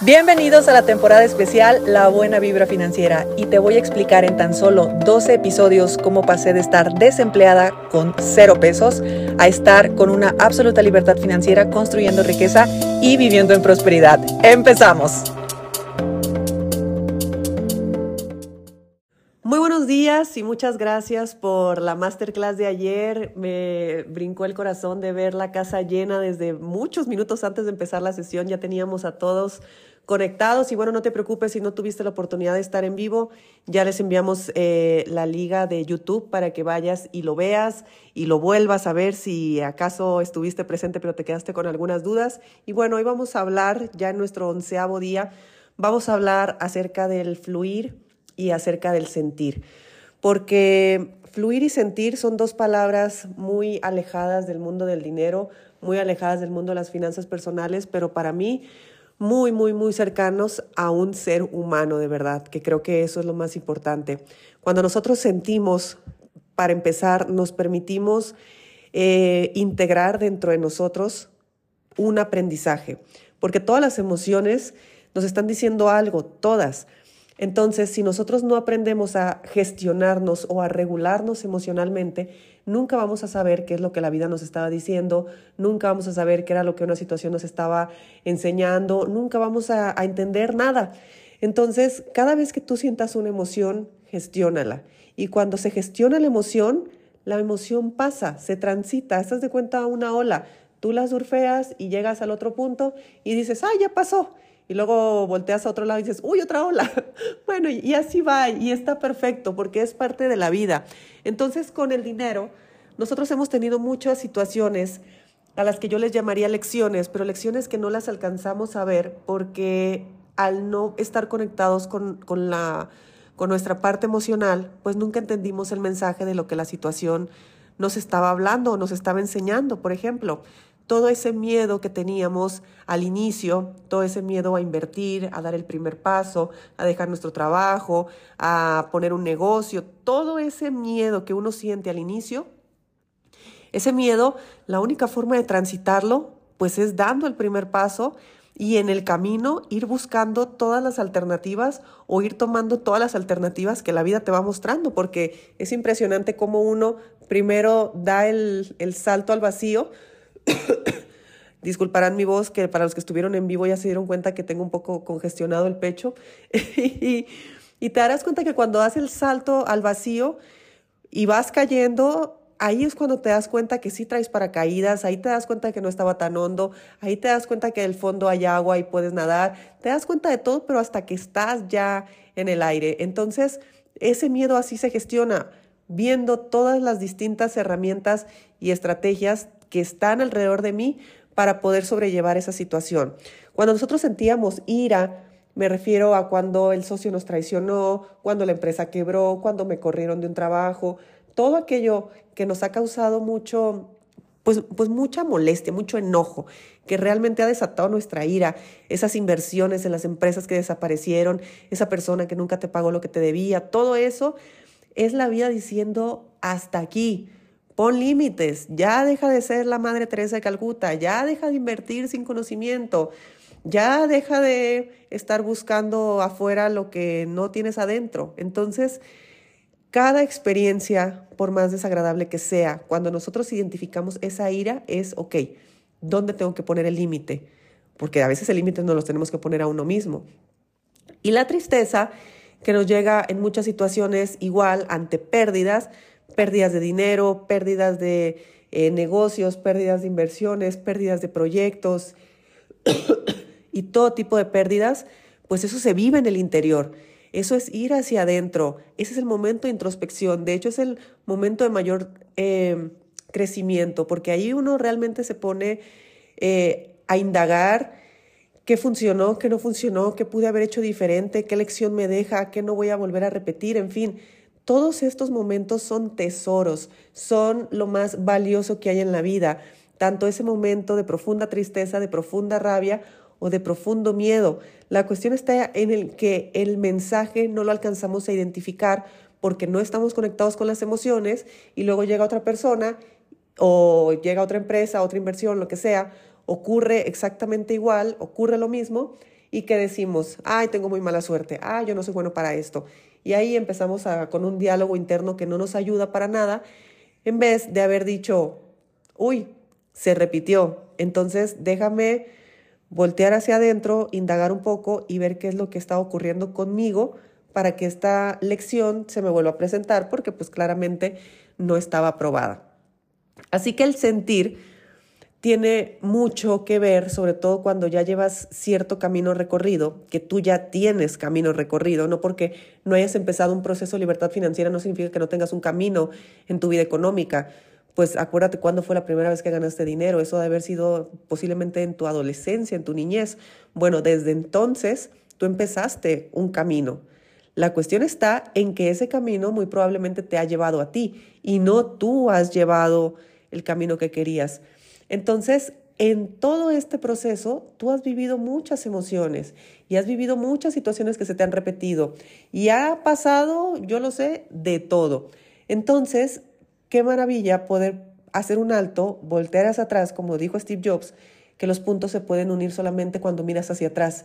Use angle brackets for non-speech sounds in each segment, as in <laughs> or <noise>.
Bienvenidos a la temporada especial La Buena Vibra Financiera y te voy a explicar en tan solo 12 episodios cómo pasé de estar desempleada con cero pesos a estar con una absoluta libertad financiera construyendo riqueza y viviendo en prosperidad. ¡Empezamos! Buenos días y muchas gracias por la masterclass de ayer. Me brincó el corazón de ver la casa llena desde muchos minutos antes de empezar la sesión. Ya teníamos a todos conectados. Y bueno, no te preocupes si no tuviste la oportunidad de estar en vivo, ya les enviamos eh, la liga de YouTube para que vayas y lo veas y lo vuelvas a ver si acaso estuviste presente pero te quedaste con algunas dudas. Y bueno, hoy vamos a hablar ya en nuestro onceavo día, vamos a hablar acerca del fluir y acerca del sentir. Porque fluir y sentir son dos palabras muy alejadas del mundo del dinero, muy alejadas del mundo de las finanzas personales, pero para mí muy, muy, muy cercanos a un ser humano de verdad, que creo que eso es lo más importante. Cuando nosotros sentimos, para empezar, nos permitimos eh, integrar dentro de nosotros un aprendizaje, porque todas las emociones nos están diciendo algo, todas. Entonces, si nosotros no aprendemos a gestionarnos o a regularnos emocionalmente, nunca vamos a saber qué es lo que la vida nos estaba diciendo, nunca vamos a saber qué era lo que una situación nos estaba enseñando, nunca vamos a, entender nada. Entonces, cada vez que tú sientas una emoción, gestiónala. Y cuando se gestiona la emoción, la emoción pasa, se transita, estás de cuenta una ola, tú la surfeas y llegas al otro punto y dices, ah, ya pasó y luego volteas a otro lado y dices, uy, otra ola. <laughs> bueno, y así va, y está perfecto porque es parte de la vida. Entonces, con el dinero, nosotros hemos tenido muchas situaciones a las que yo les llamaría lecciones, pero lecciones que no las alcanzamos a ver porque al no estar conectados con, con, la, con nuestra parte emocional, pues nunca entendimos el mensaje de lo que la situación nos estaba hablando o nos estaba enseñando. Por ejemplo, todo ese miedo que teníamos al inicio, todo ese miedo a invertir, a dar el primer paso, a dejar nuestro trabajo, a poner un negocio, todo ese miedo que uno siente al inicio, ese miedo, la única forma de transitarlo, pues es dando el primer paso y en el camino ir buscando todas las alternativas o ir tomando todas las alternativas que la vida te va mostrando, porque es impresionante cómo uno primero da el, el salto al vacío, <coughs> Disculparán mi voz, que para los que estuvieron en vivo ya se dieron cuenta que tengo un poco congestionado el pecho. <laughs> y, te darás cuenta que cuando das el salto al vacío y vas cayendo, ahí es cuando te das cuenta que sí traes paracaídas, ahí te das cuenta que no estaba tan hondo, ahí te das cuenta que en el fondo hay agua y puedes nadar, te das cuenta de todo, pero hasta que estás ya en el aire. Entonces, ese miedo así se gestiona, viendo todas las distintas herramientas y estrategias que están alrededor de mí para poder sobrellevar esa situación. Cuando nosotros sentíamos ira, me refiero a cuando el socio nos traicionó, cuando la empresa quebró, cuando me corrieron de un trabajo, todo aquello que nos ha causado mucho, pues, pues mucha molestia, mucho enojo, que realmente ha desatado nuestra ira, esas inversiones en las empresas que desaparecieron, esa persona que nunca te pagó lo que te debía, todo eso es la vida diciendo hasta aquí. Pon límites, ya deja de ser la Madre Teresa de Calcuta, ya deja de invertir sin conocimiento, ya deja de estar buscando afuera lo que no tienes adentro. Entonces, cada experiencia, por más desagradable que sea, cuando nosotros identificamos esa ira, es, ok, ¿dónde tengo que poner el límite? Porque a veces el límite no los tenemos que poner a uno mismo. Y la tristeza que nos llega en muchas situaciones igual ante pérdidas, pérdidas de dinero, pérdidas de eh, negocios, pérdidas de inversiones, pérdidas de proyectos y todo tipo de pérdidas, pues eso se vive en el interior. Eso es ir hacia adentro. Ese es el momento de introspección. De hecho, es el momento de mayor em, crecimiento, porque ahí uno realmente se pone eh, a indagar qué funcionó, qué no funcionó, qué pude haber hecho diferente, qué lección me deja, qué no voy a volver a repetir, en fin. Todos estos momentos son tesoros, son lo más valioso que hay en la vida, tanto ese momento de profunda tristeza, de profunda rabia o de profundo miedo. La cuestión está en el que el mensaje no lo alcanzamos a identificar porque no estamos conectados con las emociones y luego llega otra persona o llega otra empresa, otra inversión, lo que sea, ocurre exactamente igual, ocurre lo mismo y que decimos, ay, tengo muy mala suerte, ay, yo no soy bueno para esto. Y ahí empezamos con un diálogo interno que no nos ayuda para nada, en vez de haber dicho, uy, se repitió, entonces déjame voltear hacia adentro, indagar un poco y ver qué es lo que está ocurriendo conmigo para que esta lección se me vuelva a presentar, porque pues claramente no estaba aprobada. Así que el sentir tiene mucho que ver, sobre todo cuando ya llevas cierto camino recorrido, que tú ya tienes camino recorrido, no porque no hayas empezado un proceso de libertad financiera no significa que no tengas un camino en tu vida económica. Pues acuérdate cuándo fue la primera vez que ganaste dinero, eso debe haber sido posiblemente en tu adolescencia, en tu niñez. Bueno, desde entonces tú empezaste un camino. La cuestión está en que ese camino muy probablemente te ha llevado a ti y no tú has llevado el camino que querías. Entonces, en todo este proceso, tú has vivido muchas emociones y has vivido muchas situaciones que se te han repetido y ha pasado, yo lo sé, de todo. Entonces, qué maravilla poder hacer un alto, voltear hacia atrás, como dijo Steve Jobs, que los puntos se pueden unir solamente cuando miras hacia atrás.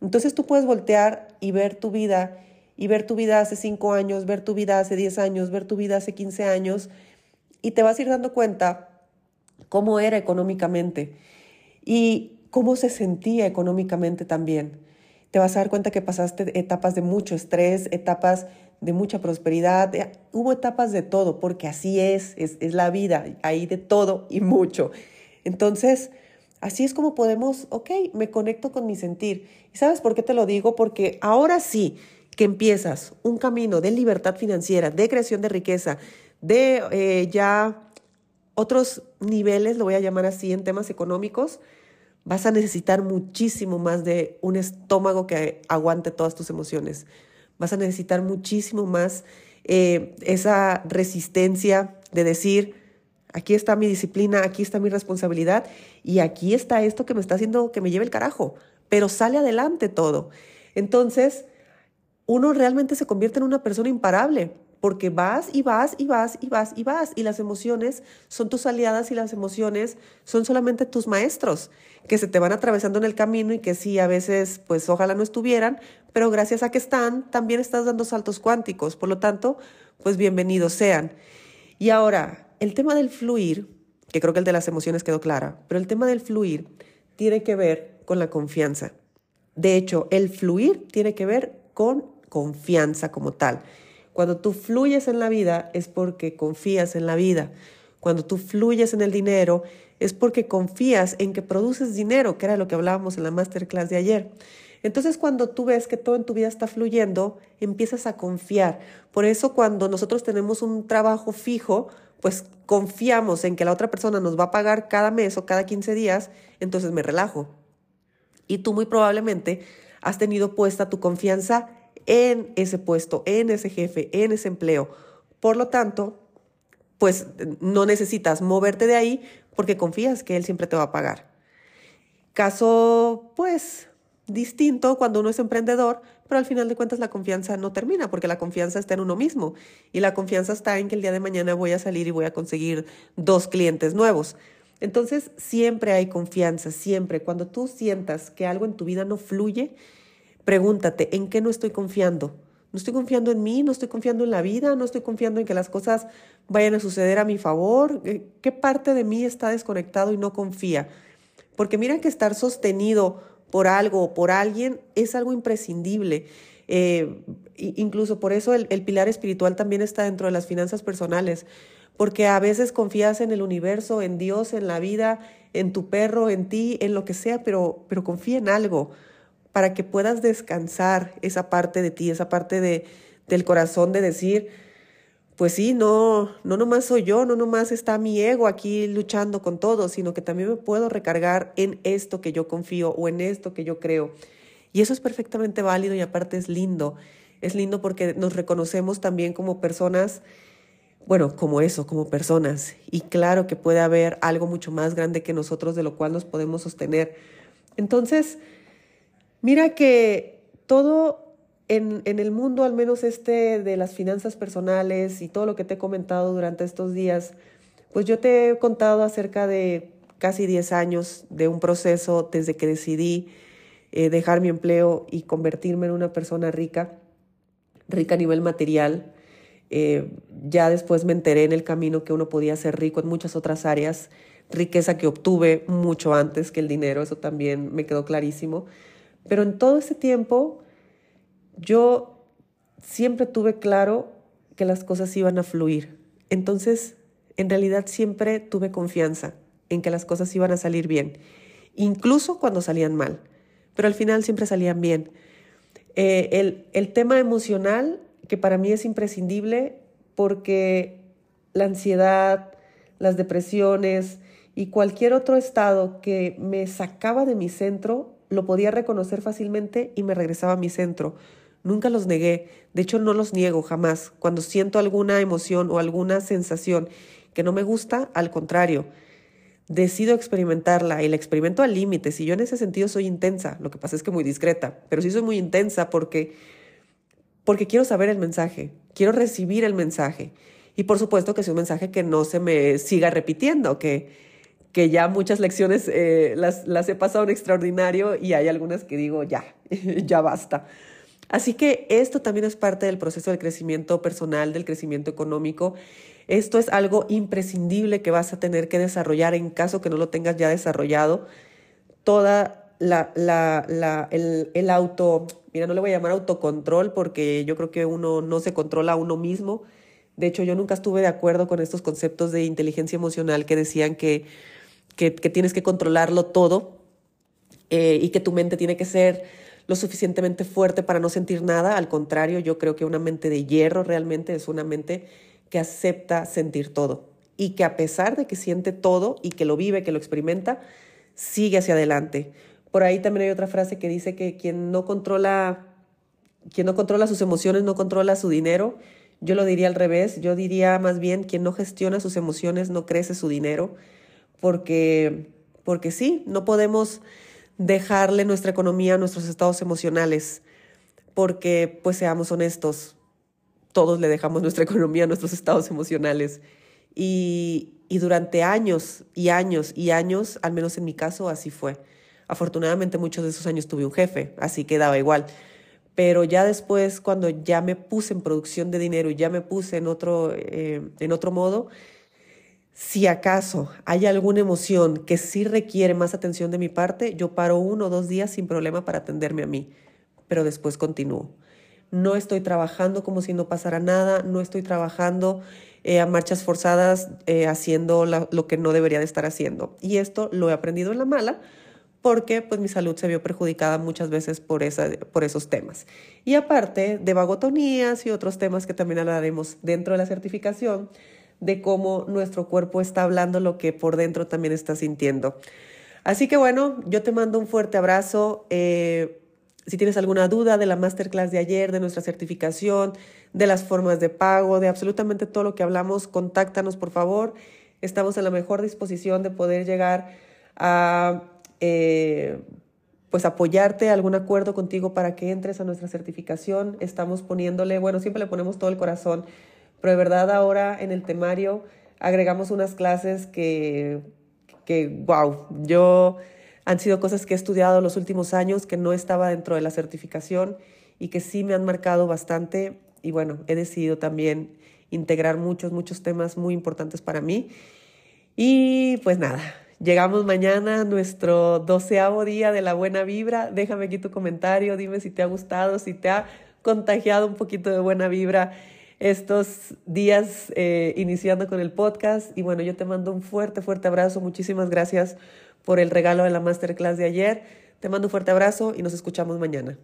Entonces tú puedes voltear y ver tu vida y ver tu vida hace cinco años, ver tu vida hace 10 años, ver tu vida hace 15 años y te vas a ir dando cuenta cómo era económicamente y cómo se sentía económicamente también. Te vas a dar cuenta que pasaste etapas de mucho estrés, etapas de mucha prosperidad, hubo etapas de todo, porque así es, es, es la vida, hay de todo y mucho. Entonces, así es como podemos, ok, me conecto con mi sentir. ¿Y sabes por qué te lo digo? Porque ahora sí que empiezas un camino de libertad financiera, de creación de riqueza, de eh, ya otros niveles, lo voy a llamar así, en temas económicos, vas a necesitar muchísimo más de un estómago que aguante todas tus emociones. Vas a necesitar muchísimo más eh, esa resistencia de decir, aquí está mi disciplina, aquí está mi responsabilidad y aquí está esto que me está haciendo que me lleve el carajo, pero sale adelante todo. Entonces, uno realmente se convierte en una persona imparable porque vas y vas y vas y vas y vas y las emociones son tus aliadas y las emociones son solamente tus maestros que se te van atravesando en el camino y que sí, a veces pues ojalá no estuvieran, pero gracias a que están, también estás dando saltos cuánticos, por lo tanto, pues bienvenidos sean. Y ahora, el tema del fluir, que creo que el de las emociones quedó clara, pero el tema del fluir tiene que ver con la confianza. De hecho, el fluir tiene que ver con confianza como tal. Cuando tú fluyes en la vida es porque confías en la vida. Cuando tú fluyes en el dinero es porque confías en que produces dinero, que era lo que hablábamos en la masterclass de ayer. Entonces cuando tú ves que todo en tu vida está fluyendo, empiezas a confiar. Por eso cuando nosotros tenemos un trabajo fijo, pues confiamos en que la otra persona nos va a pagar cada mes o cada 15 días, entonces me relajo. Y tú muy probablemente has tenido puesta tu confianza en ese puesto, en ese jefe, en ese empleo. Por lo tanto, pues no necesitas moverte de ahí porque confías que él siempre te va a pagar. Caso, pues, distinto cuando uno es emprendedor, pero al final de cuentas la confianza no termina porque la confianza está en uno mismo y la confianza está en que el día de mañana voy a salir y voy a conseguir dos clientes nuevos. Entonces, siempre hay confianza, siempre. Cuando tú sientas que algo en tu vida no fluye, Pregúntate, ¿en qué no estoy confiando? ¿No estoy confiando en mí? ¿No estoy confiando en la vida? ¿No estoy confiando en que las cosas vayan a suceder a mi favor? ¿Qué parte de mí está desconectado y no confía? Porque mira que estar sostenido por algo o por alguien es algo imprescindible. Eh, incluso por eso el, el pilar espiritual también está dentro de las finanzas personales, porque a veces confías en el universo, en Dios, en la vida, en tu perro, en ti, en lo que sea, pero, pero confía en algo para que puedas descansar esa parte de ti, esa parte de, del corazón de decir, pues sí, no, no nomás soy yo, no nomás está mi ego aquí luchando con todo, sino que también me puedo recargar en esto que yo confío o en esto que yo creo. Y eso es perfectamente válido y aparte es lindo. Es lindo porque nos reconocemos también como personas, bueno, como eso, como personas. Y claro que puede haber algo mucho más grande que nosotros de lo cual nos podemos sostener. Entonces, Mira que todo en, el mundo, al menos este de las finanzas personales y todo lo que te he comentado durante estos días, pues yo te he contado acerca de casi 10 años de un proceso desde que decidí eh, dejar mi empleo y convertirme en una persona rica, rica a nivel material. Eh, ya después me enteré en el camino que uno podía ser rico en muchas otras áreas, riqueza que obtuve mucho antes que el dinero, eso también me quedó clarísimo. Pero en todo ese tiempo yo siempre tuve claro que las cosas iban a fluir. Entonces, en realidad siempre tuve confianza en que las cosas iban a salir bien, incluso cuando salían mal, pero al final siempre salían bien. Eh, el, el tema emocional, que para mí es imprescindible porque la ansiedad, las depresiones y cualquier otro estado que me sacaba de mi centro, lo podía reconocer fácilmente y me regresaba a mi centro. Nunca los negué, de hecho no los niego jamás. Cuando siento alguna emoción o alguna sensación que no me gusta, al contrario, decido experimentarla y la experimento al límite. Si yo en ese sentido soy intensa, lo que pasa es que muy discreta, pero sí soy muy intensa porque, porque quiero saber el mensaje, quiero recibir el mensaje. Y por supuesto que es un mensaje que no se me siga repitiendo, que, que ya muchas lecciones eh, las, las he pasado en extraordinario y hay algunas que digo, ya, <laughs> ya basta. Así que esto también es parte del proceso del crecimiento personal, del crecimiento económico. Esto es algo imprescindible que vas a tener que desarrollar en caso que no lo tengas ya desarrollado. Toda la, la, el, el auto, mira, no le voy a llamar autocontrol porque yo creo que uno no se controla a uno mismo. De hecho, yo nunca estuve de acuerdo con estos conceptos de inteligencia emocional que decían que, que, tienes que controlarlo todo eh, y que tu mente tiene que ser lo suficientemente fuerte para no sentir nada. Al contrario, yo creo que una mente de hierro realmente es una mente que acepta sentir todo y que a pesar de que siente todo y que lo vive, que lo experimenta, sigue hacia adelante. Por ahí también hay otra frase que dice que quien no controla, quien no controla sus emociones no controla su dinero. Yo lo diría al revés, yo diría más bien quien no gestiona sus emociones no crece su dinero, porque, porque sí, no podemos dejarle nuestra economía a nuestros estados emocionales, porque pues seamos honestos, todos le dejamos nuestra <laughs> economía a nuestros estados emocionales. Y, y durante años y años y años, al menos en mi caso, así fue. Afortunadamente muchos de esos años tuve un jefe, así que daba igual. Pero ya después, cuando ya me puse en producción de dinero y ya me puse en otro, eh, en otro modo, si acaso hay alguna emoción que sí requiere más atención de mi parte, yo paro uno o dos días sin problema para atenderme a mí, pero después continúo. No estoy trabajando como si no pasara nada, no estoy trabajando eh, a marchas forzadas eh, haciendo lo que no debería de estar haciendo. Y esto lo he aprendido en la mala porque pues mi salud se vio perjudicada muchas veces por, esa, por esos temas. Y aparte de vagotonías y otros temas que también hablaremos dentro de la certificación, de cómo nuestro cuerpo está hablando lo que por dentro también está sintiendo. Así que bueno, yo te mando un fuerte abrazo. Eh, si tienes alguna duda de la masterclass de ayer, de nuestra certificación, de las formas de pago, de absolutamente todo lo que hablamos, contáctanos por favor. Estamos en la mejor disposición de poder llegar a eh, pues apoyarte algún acuerdo contigo para que entres a nuestra certificación. Estamos poniéndole, bueno, siempre le ponemos todo el corazón pero de verdad ahora en el temario agregamos unas clases que, que wow, yo han sido cosas que he estudiado los últimos años que no estaba dentro de la certificación y que sí me han marcado bastante y bueno, he decidido también integrar muchos, muchos temas muy importantes para mí. Y pues nada, llegamos mañana nuestro doceavo día de la buena vibra. Déjame aquí tu comentario, dime si te ha gustado, si te ha contagiado un poquito de buena vibra estos días eh, iniciando con el podcast. Y bueno, yo te mando un fuerte, fuerte abrazo. Muchísimas gracias por el regalo de la masterclass de ayer. Te mando un fuerte abrazo y nos escuchamos mañana.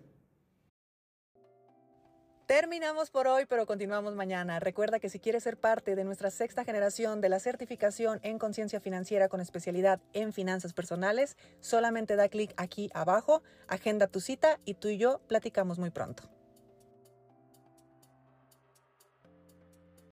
Terminamos por hoy, pero continuamos mañana. Recuerda que si quieres ser parte de nuestra sexta generación de la certificación en conciencia financiera con especialidad en finanzas personales, solamente da clic aquí abajo, agenda tu cita y tú y yo platicamos muy pronto.